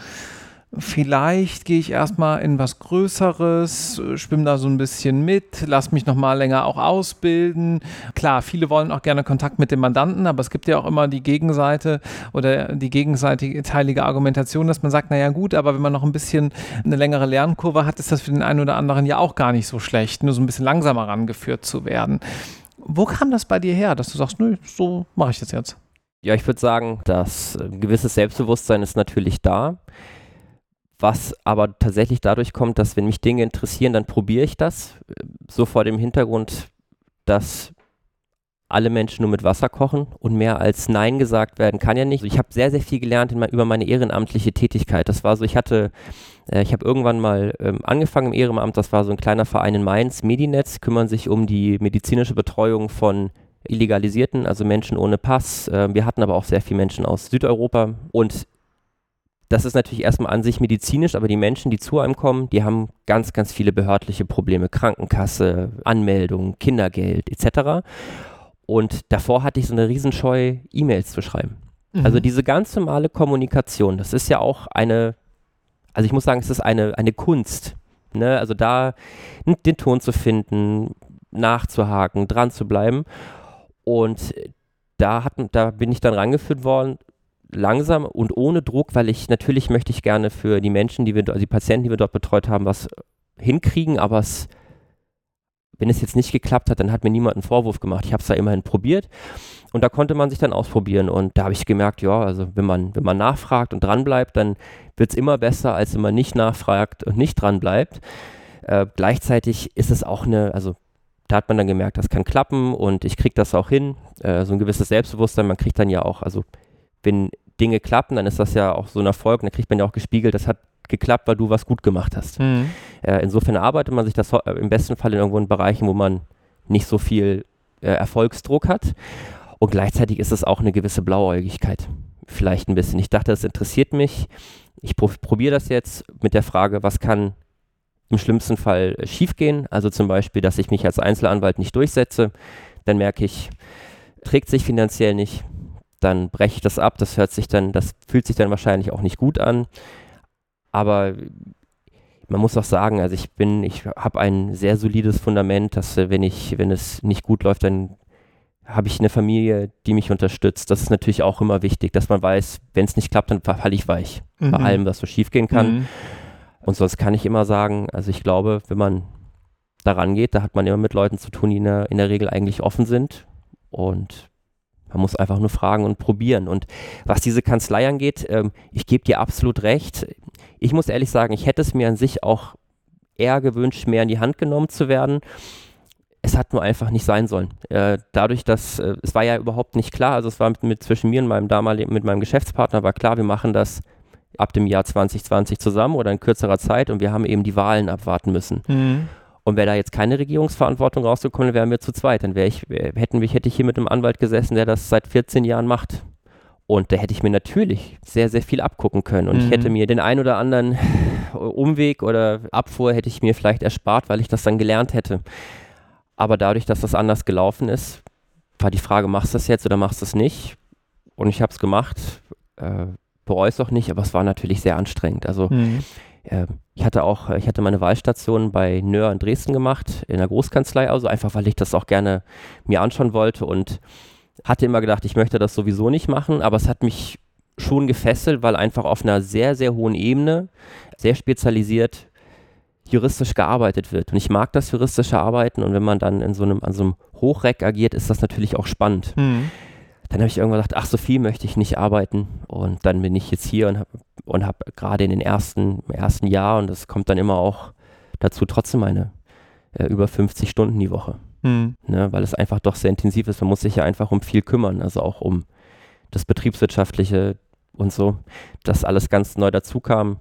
vielleicht gehe ich erstmal in was Größeres, schwimme da so ein bisschen mit, lass mich nochmal länger auch ausbilden. Klar, viele wollen auch gerne Kontakt mit dem Mandanten, aber es gibt ja auch immer die Gegenseite oder die gegenseitige Argumentation, dass man sagt, naja gut, aber wenn man noch ein bisschen eine längere Lernkurve hat, ist das für den einen oder anderen ja auch gar nicht so schlecht, nur so ein bisschen langsamer rangeführt zu werden. Wo kam das bei dir her, dass du sagst, nö, so mache ich das jetzt? Ja, ich würde sagen, dass ein gewisses Selbstbewusstsein ist natürlich da was aber tatsächlich dadurch kommt, dass wenn mich Dinge interessieren, dann probiere ich das. So vor dem Hintergrund, dass alle Menschen nur mit Wasser kochen und mehr als Nein gesagt werden kann ja nicht. Ich habe sehr, sehr viel gelernt mein, über meine ehrenamtliche Tätigkeit. Das war so, ich hatte, äh, ich habe irgendwann mal ähm, angefangen im Ehrenamt, das war so ein kleiner Verein in Mainz, Medinetz, kümmern sich um die medizinische Betreuung von Illegalisierten, also Menschen ohne Pass. Äh, wir hatten aber auch sehr viele Menschen aus Südeuropa und das ist natürlich erstmal an sich medizinisch, aber die Menschen, die zu einem kommen, die haben ganz, ganz viele behördliche Probleme. Krankenkasse, Anmeldung, Kindergeld etc. Und davor hatte ich so eine Riesenscheu, E-Mails zu schreiben. Mhm. Also diese ganz normale Kommunikation, das ist ja auch eine, also ich muss sagen, es ist eine, eine Kunst. Ne? Also da den Ton zu finden, nachzuhaken, dran zu bleiben. Und da, hat, da bin ich dann rangeführt worden, langsam und ohne Druck, weil ich natürlich möchte ich gerne für die Menschen, die wir, also die Patienten, die wir dort betreut haben, was hinkriegen, aber es, wenn es jetzt nicht geklappt hat, dann hat mir niemand einen Vorwurf gemacht. Ich habe es da immerhin probiert und da konnte man sich dann ausprobieren und da habe ich gemerkt, ja, also wenn man, wenn man nachfragt und dranbleibt, dann wird es immer besser, als wenn man nicht nachfragt und nicht dranbleibt. Äh, gleichzeitig ist es auch eine, also da hat man dann gemerkt, das kann klappen und ich kriege das auch hin. Äh, so ein gewisses Selbstbewusstsein, man kriegt dann ja auch, also wenn Dinge klappen, dann ist das ja auch so ein Erfolg und dann kriegt man ja auch gespiegelt, das hat geklappt, weil du was gut gemacht hast. Mhm. Äh, insofern arbeitet man sich das äh, im besten Fall in irgendwo in Bereichen, wo man nicht so viel äh, Erfolgsdruck hat. Und gleichzeitig ist es auch eine gewisse Blauäugigkeit. Vielleicht ein bisschen. Ich dachte, das interessiert mich. Ich probiere das jetzt mit der Frage, was kann im schlimmsten Fall äh, schiefgehen. Also zum Beispiel, dass ich mich als Einzelanwalt nicht durchsetze. Dann merke ich, trägt sich finanziell nicht dann breche ich das ab. Das hört sich dann, das fühlt sich dann wahrscheinlich auch nicht gut an. Aber man muss auch sagen, also ich bin, ich habe ein sehr solides Fundament, dass äh, wenn ich, wenn es nicht gut läuft, dann habe ich eine Familie, die mich unterstützt. Das ist natürlich auch immer wichtig, dass man weiß, wenn es nicht klappt, dann falle ich weich. Mhm. Bei allem, was so schief gehen kann. Mhm. Und sonst kann ich immer sagen, also ich glaube, wenn man daran geht, da hat man immer mit Leuten zu tun, die in der, in der Regel eigentlich offen sind. Und man muss einfach nur fragen und probieren. Und was diese Kanzlei angeht, ähm, ich gebe dir absolut recht. Ich muss ehrlich sagen, ich hätte es mir an sich auch eher gewünscht, mehr in die Hand genommen zu werden. es hat nur einfach nicht sein sollen. Äh, dadurch, dass äh, es war ja überhaupt nicht klar, also es war mit, mit zwischen mir und meinem damaligen, mit meinem Geschäftspartner war klar, wir machen das ab dem Jahr 2020 zusammen oder in kürzerer Zeit und wir haben eben die Wahlen abwarten müssen. Mhm. Und wäre da jetzt keine Regierungsverantwortung rausgekommen, wären wir zu zweit. Dann wäre ich, hätten wir, hätte ich hier mit einem Anwalt gesessen, der das seit 14 Jahren macht. Und da hätte ich mir natürlich sehr, sehr viel abgucken können. Und mhm. ich hätte mir den ein oder anderen [laughs] Umweg oder Abfuhr hätte ich mir vielleicht erspart, weil ich das dann gelernt hätte. Aber dadurch, dass das anders gelaufen ist, war die Frage, machst du das jetzt oder machst du es nicht? Und ich habe es gemacht, äh, bereue es auch nicht, aber es war natürlich sehr anstrengend. Also mhm. äh, ich hatte auch, ich hatte meine Wahlstation bei Nöhr in Dresden gemacht, in der Großkanzlei, also einfach, weil ich das auch gerne mir anschauen wollte und hatte immer gedacht, ich möchte das sowieso nicht machen, aber es hat mich schon gefesselt, weil einfach auf einer sehr, sehr hohen Ebene, sehr spezialisiert juristisch gearbeitet wird. Und ich mag das juristische Arbeiten und wenn man dann in so einem, an so einem Hochreck agiert, ist das natürlich auch spannend. Mhm. Dann habe ich irgendwann gedacht, ach, so viel möchte ich nicht arbeiten. Und dann bin ich jetzt hier und habe und hab gerade in den ersten, ersten Jahr, und das kommt dann immer auch dazu, trotzdem meine äh, über 50 Stunden die Woche. Mhm. Ne, weil es einfach doch sehr intensiv ist. Man muss sich ja einfach um viel kümmern, also auch um das Betriebswirtschaftliche und so, dass alles ganz neu dazu kam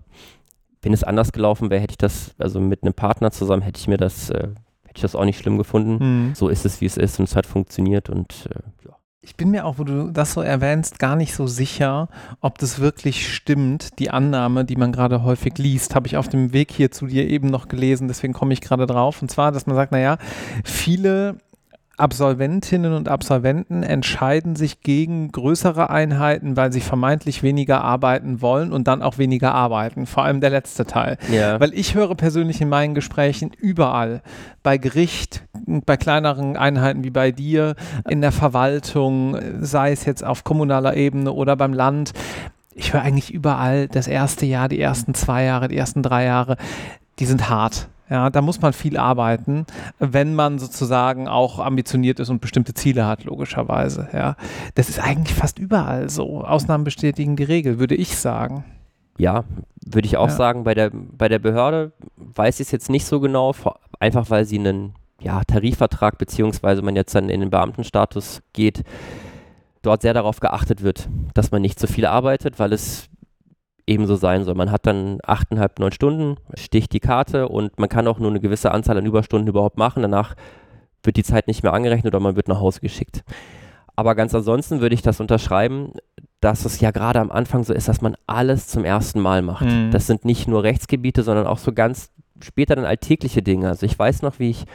wenn es anders gelaufen wäre, hätte ich das, also mit einem Partner zusammen, hätte ich mir das, äh, hätte ich das auch nicht schlimm gefunden. Mhm. So ist es, wie es ist und es hat funktioniert und äh, ja. Ich bin mir auch, wo du das so erwähnst, gar nicht so sicher, ob das wirklich stimmt. Die Annahme, die man gerade häufig liest, habe ich auf dem Weg hier zu dir eben noch gelesen, deswegen komme ich gerade drauf. Und zwar, dass man sagt, naja, viele Absolventinnen und Absolventen entscheiden sich gegen größere Einheiten, weil sie vermeintlich weniger arbeiten wollen und dann auch weniger arbeiten. Vor allem der letzte Teil. Ja. Weil ich höre persönlich in meinen Gesprächen überall, bei Gericht, bei kleineren Einheiten wie bei dir, in der Verwaltung, sei es jetzt auf kommunaler Ebene oder beim Land, ich höre eigentlich überall das erste Jahr, die ersten zwei Jahre, die ersten drei Jahre, die sind hart. Ja, da muss man viel arbeiten, wenn man sozusagen auch ambitioniert ist und bestimmte Ziele hat, logischerweise. Ja, das ist eigentlich fast überall so. Ausnahmen bestätigen die Regel, würde ich sagen. Ja, würde ich auch ja. sagen. Bei der, bei der Behörde weiß ich es jetzt nicht so genau, einfach weil sie einen ja, Tarifvertrag, beziehungsweise man jetzt dann in den Beamtenstatus geht, dort sehr darauf geachtet wird, dass man nicht zu viel arbeitet, weil es ebenso sein soll. Man hat dann achteinhalb, neun Stunden, sticht die Karte und man kann auch nur eine gewisse Anzahl an Überstunden überhaupt machen. Danach wird die Zeit nicht mehr angerechnet oder man wird nach Hause geschickt. Aber ganz ansonsten würde ich das unterschreiben, dass es ja gerade am Anfang so ist, dass man alles zum ersten Mal macht. Mhm. Das sind nicht nur Rechtsgebiete, sondern auch so ganz später dann alltägliche Dinge. Also ich weiß noch, wie ich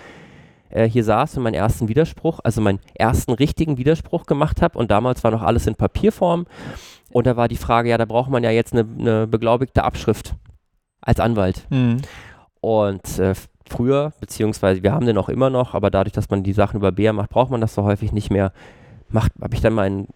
äh, hier saß und meinen ersten Widerspruch, also meinen ersten richtigen Widerspruch gemacht habe und damals war noch alles in Papierform und da war die Frage, ja, da braucht man ja jetzt eine, eine beglaubigte Abschrift als Anwalt. Mhm. Und äh, früher, beziehungsweise wir haben den auch immer noch, aber dadurch, dass man die Sachen über BR macht, braucht man das so häufig nicht mehr. Habe ich dann meinen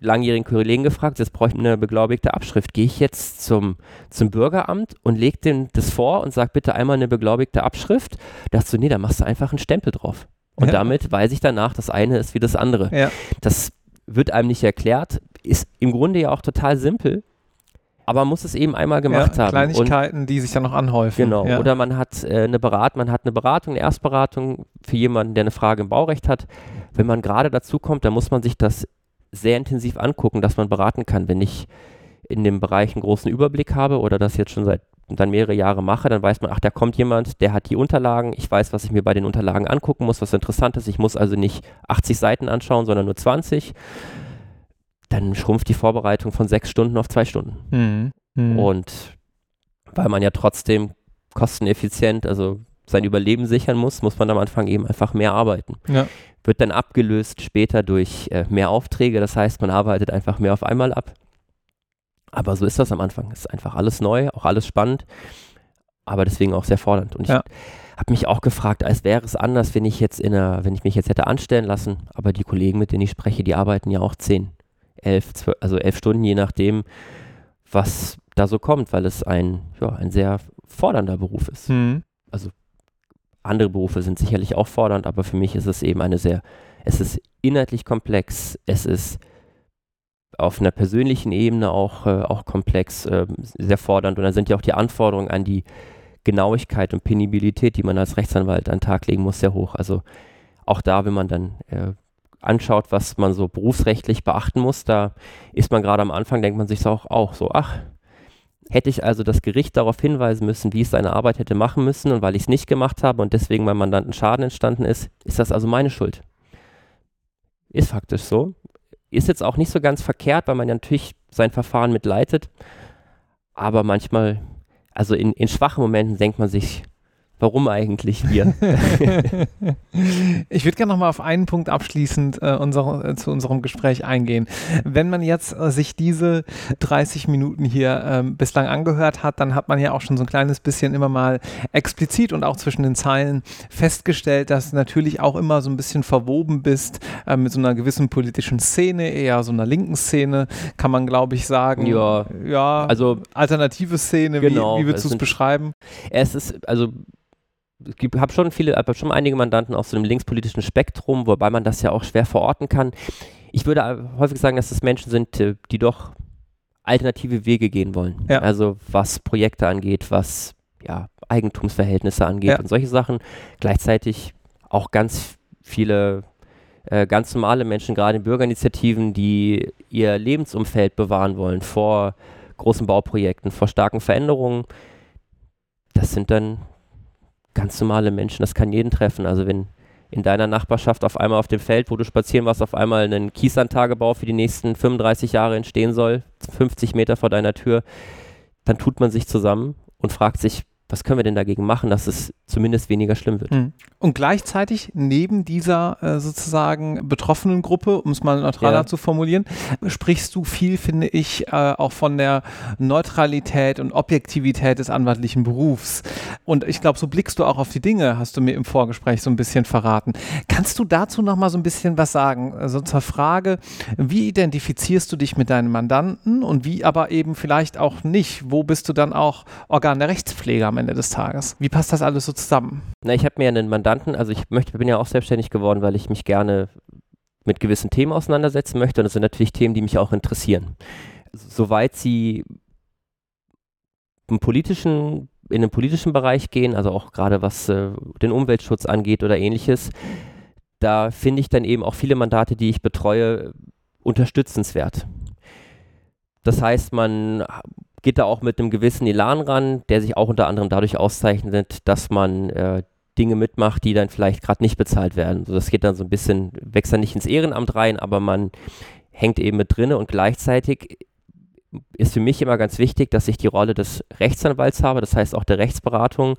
langjährigen Kollegen gefragt, jetzt brauche ich eine beglaubigte Abschrift. Gehe ich jetzt zum, zum Bürgeramt und lege dem das vor und sage bitte einmal eine beglaubigte Abschrift? Da dachte so, nee, da machst du einfach einen Stempel drauf. Und ja. damit weiß ich danach, das eine ist wie das andere. Ja. Das wird einem nicht erklärt, ist im Grunde ja auch total simpel, aber man muss es eben einmal gemacht ja, haben. Kleinigkeiten, und, die sich dann noch anhäufen. Genau. Ja. Oder man hat äh, eine Beratung, man hat eine Beratung, eine Erstberatung für jemanden, der eine Frage im Baurecht hat. Wenn man gerade dazu kommt, dann muss man sich das sehr intensiv angucken, dass man beraten kann. Wenn ich in dem Bereich einen großen Überblick habe oder das jetzt schon seit dann mehrere Jahre mache, dann weiß man, ach, da kommt jemand, der hat die Unterlagen, ich weiß, was ich mir bei den Unterlagen angucken muss, was interessant ist. Ich muss also nicht 80 Seiten anschauen, sondern nur 20 dann schrumpft die Vorbereitung von sechs Stunden auf zwei Stunden. Mhm. Mhm. Und weil man ja trotzdem kosteneffizient, also sein Überleben sichern muss, muss man am Anfang eben einfach mehr arbeiten. Ja. Wird dann abgelöst später durch äh, mehr Aufträge, das heißt, man arbeitet einfach mehr auf einmal ab. Aber so ist das am Anfang. Es ist einfach alles neu, auch alles spannend, aber deswegen auch sehr fordernd. Und ich ja. habe mich auch gefragt, als wäre es anders, wenn ich jetzt in einer, wenn ich mich jetzt hätte anstellen lassen, aber die Kollegen, mit denen ich spreche, die arbeiten ja auch zehn, elf, zwölf, also elf Stunden, je nachdem, was da so kommt, weil es ein, ja, ein sehr fordernder Beruf ist. Mhm. Also andere Berufe sind sicherlich auch fordernd, aber für mich ist es eben eine sehr, es ist inhaltlich komplex, es ist auf einer persönlichen Ebene auch, äh, auch komplex, äh, sehr fordernd und da sind ja auch die Anforderungen an die Genauigkeit und Penibilität, die man als Rechtsanwalt an den Tag legen muss, sehr hoch. Also auch da, wenn man dann äh, anschaut, was man so berufsrechtlich beachten muss, da ist man gerade am Anfang, denkt man sich auch, auch so, ach, hätte ich also das Gericht darauf hinweisen müssen, wie es seine Arbeit hätte machen müssen und weil ich es nicht gemacht habe und deswegen beim Mandanten Schaden entstanden ist, ist das also meine Schuld. Ist faktisch so. Ist jetzt auch nicht so ganz verkehrt, weil man ja natürlich sein Verfahren mitleitet, aber manchmal, also in, in schwachen Momenten denkt man sich, Warum eigentlich wir? [laughs] ich würde gerne noch mal auf einen Punkt abschließend äh, unsere, äh, zu unserem Gespräch eingehen. Wenn man jetzt äh, sich diese 30 Minuten hier ähm, bislang angehört hat, dann hat man ja auch schon so ein kleines bisschen immer mal explizit und auch zwischen den Zeilen festgestellt, dass du natürlich auch immer so ein bisschen verwoben bist äh, mit so einer gewissen politischen Szene, eher so einer linken Szene, kann man glaube ich sagen. Ja, ja also alternative Szene, genau, wie, wie würdest du es beschreiben? Es ist, also ich habe schon viele, aber schon einige Mandanten aus so einem linkspolitischen Spektrum, wobei man das ja auch schwer verorten kann. Ich würde häufig sagen, dass es Menschen sind, äh, die doch alternative Wege gehen wollen. Ja. Also was Projekte angeht, was ja, Eigentumsverhältnisse angeht ja. und solche Sachen. Gleichzeitig auch ganz viele äh, ganz normale Menschen, gerade in Bürgerinitiativen, die ihr Lebensumfeld bewahren wollen vor großen Bauprojekten, vor starken Veränderungen. Das sind dann ganz normale Menschen, das kann jeden treffen. Also wenn in deiner Nachbarschaft auf einmal auf dem Feld, wo du spazieren warst, auf einmal ein Kiesantagebau für die nächsten 35 Jahre entstehen soll, 50 Meter vor deiner Tür, dann tut man sich zusammen und fragt sich, was können wir denn dagegen machen, dass es zumindest weniger schlimm wird. Hm. Und gleichzeitig neben dieser äh, sozusagen betroffenen Gruppe, um es mal neutraler ja. zu formulieren, sprichst du viel, finde ich, äh, auch von der Neutralität und Objektivität des anwaltlichen Berufs. Und ich glaube, so blickst du auch auf die Dinge, hast du mir im Vorgespräch so ein bisschen verraten. Kannst du dazu noch mal so ein bisschen was sagen? Also zur Frage, wie identifizierst du dich mit deinen Mandanten und wie aber eben vielleicht auch nicht? Wo bist du dann auch Organ der Rechtspflege am Ende des Tages? Wie passt das alles so zusammen? Na, ich habe mir einen Mandanten, also ich möchte, bin ja auch selbstständig geworden, weil ich mich gerne mit gewissen Themen auseinandersetzen möchte und das sind natürlich Themen, die mich auch interessieren. Soweit sie im politischen, in den politischen Bereich gehen, also auch gerade was äh, den Umweltschutz angeht oder ähnliches, da finde ich dann eben auch viele Mandate, die ich betreue, unterstützenswert. Das heißt, man geht da auch mit einem gewissen Elan ran, der sich auch unter anderem dadurch auszeichnet, dass man äh, Dinge mitmacht, die dann vielleicht gerade nicht bezahlt werden. So, das geht dann so ein bisschen, wächst dann nicht ins Ehrenamt rein, aber man hängt eben mit drinne und gleichzeitig ist für mich immer ganz wichtig, dass ich die Rolle des Rechtsanwalts habe, das heißt auch der Rechtsberatung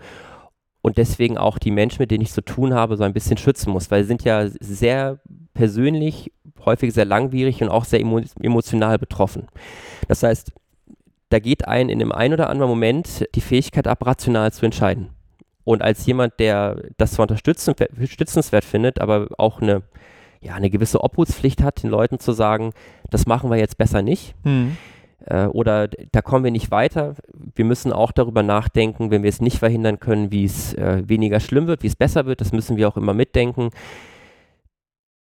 und deswegen auch die Menschen, mit denen ich zu tun habe, so ein bisschen schützen muss, weil sie sind ja sehr persönlich, häufig sehr langwierig und auch sehr emo emotional betroffen. Das heißt, da geht ein in dem einen oder anderen Moment die Fähigkeit ab, rational zu entscheiden. Und als jemand, der das zwar unterstützenswert findet, aber auch eine, ja, eine gewisse Obhutspflicht hat, den Leuten zu sagen, das machen wir jetzt besser nicht. Mhm. Äh, oder da kommen wir nicht weiter. Wir müssen auch darüber nachdenken, wenn wir es nicht verhindern können, wie es äh, weniger schlimm wird, wie es besser wird. Das müssen wir auch immer mitdenken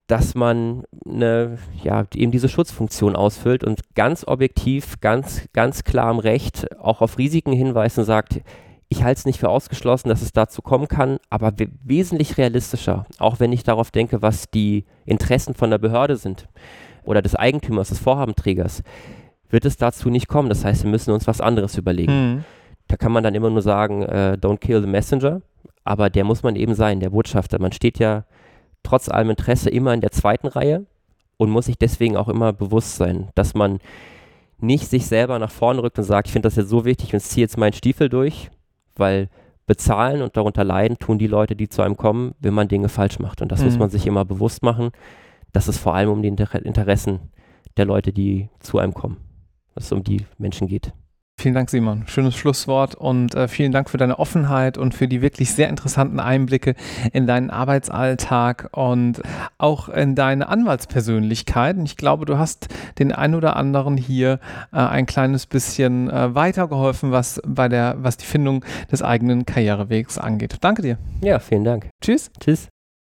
dass man eine, ja, eben diese Schutzfunktion ausfüllt und ganz objektiv, ganz, ganz klar im Recht auch auf Risiken hinweist und sagt, ich halte es nicht für ausgeschlossen, dass es dazu kommen kann, aber wesentlich realistischer, auch wenn ich darauf denke, was die Interessen von der Behörde sind oder des Eigentümers, des Vorhabenträgers, wird es dazu nicht kommen. Das heißt, wir müssen uns was anderes überlegen. Mhm. Da kann man dann immer nur sagen, äh, don't kill the messenger, aber der muss man eben sein, der Botschafter. Man steht ja trotz allem Interesse immer in der zweiten Reihe und muss sich deswegen auch immer bewusst sein, dass man nicht sich selber nach vorne rückt und sagt, ich finde das jetzt so wichtig und ziehe jetzt meinen Stiefel durch, weil bezahlen und darunter leiden tun die Leute, die zu einem kommen, wenn man Dinge falsch macht. Und das mhm. muss man sich immer bewusst machen, dass es vor allem um die Interessen der Leute, die zu einem kommen, dass es um die Menschen geht. Vielen Dank, Simon. Schönes Schlusswort und äh, vielen Dank für deine Offenheit und für die wirklich sehr interessanten Einblicke in deinen Arbeitsalltag und auch in deine Anwaltspersönlichkeit. Und ich glaube, du hast den ein oder anderen hier äh, ein kleines bisschen äh, weitergeholfen, was bei der, was die Findung des eigenen Karrierewegs angeht. Danke dir. Ja, vielen Dank. Tschüss. Tschüss.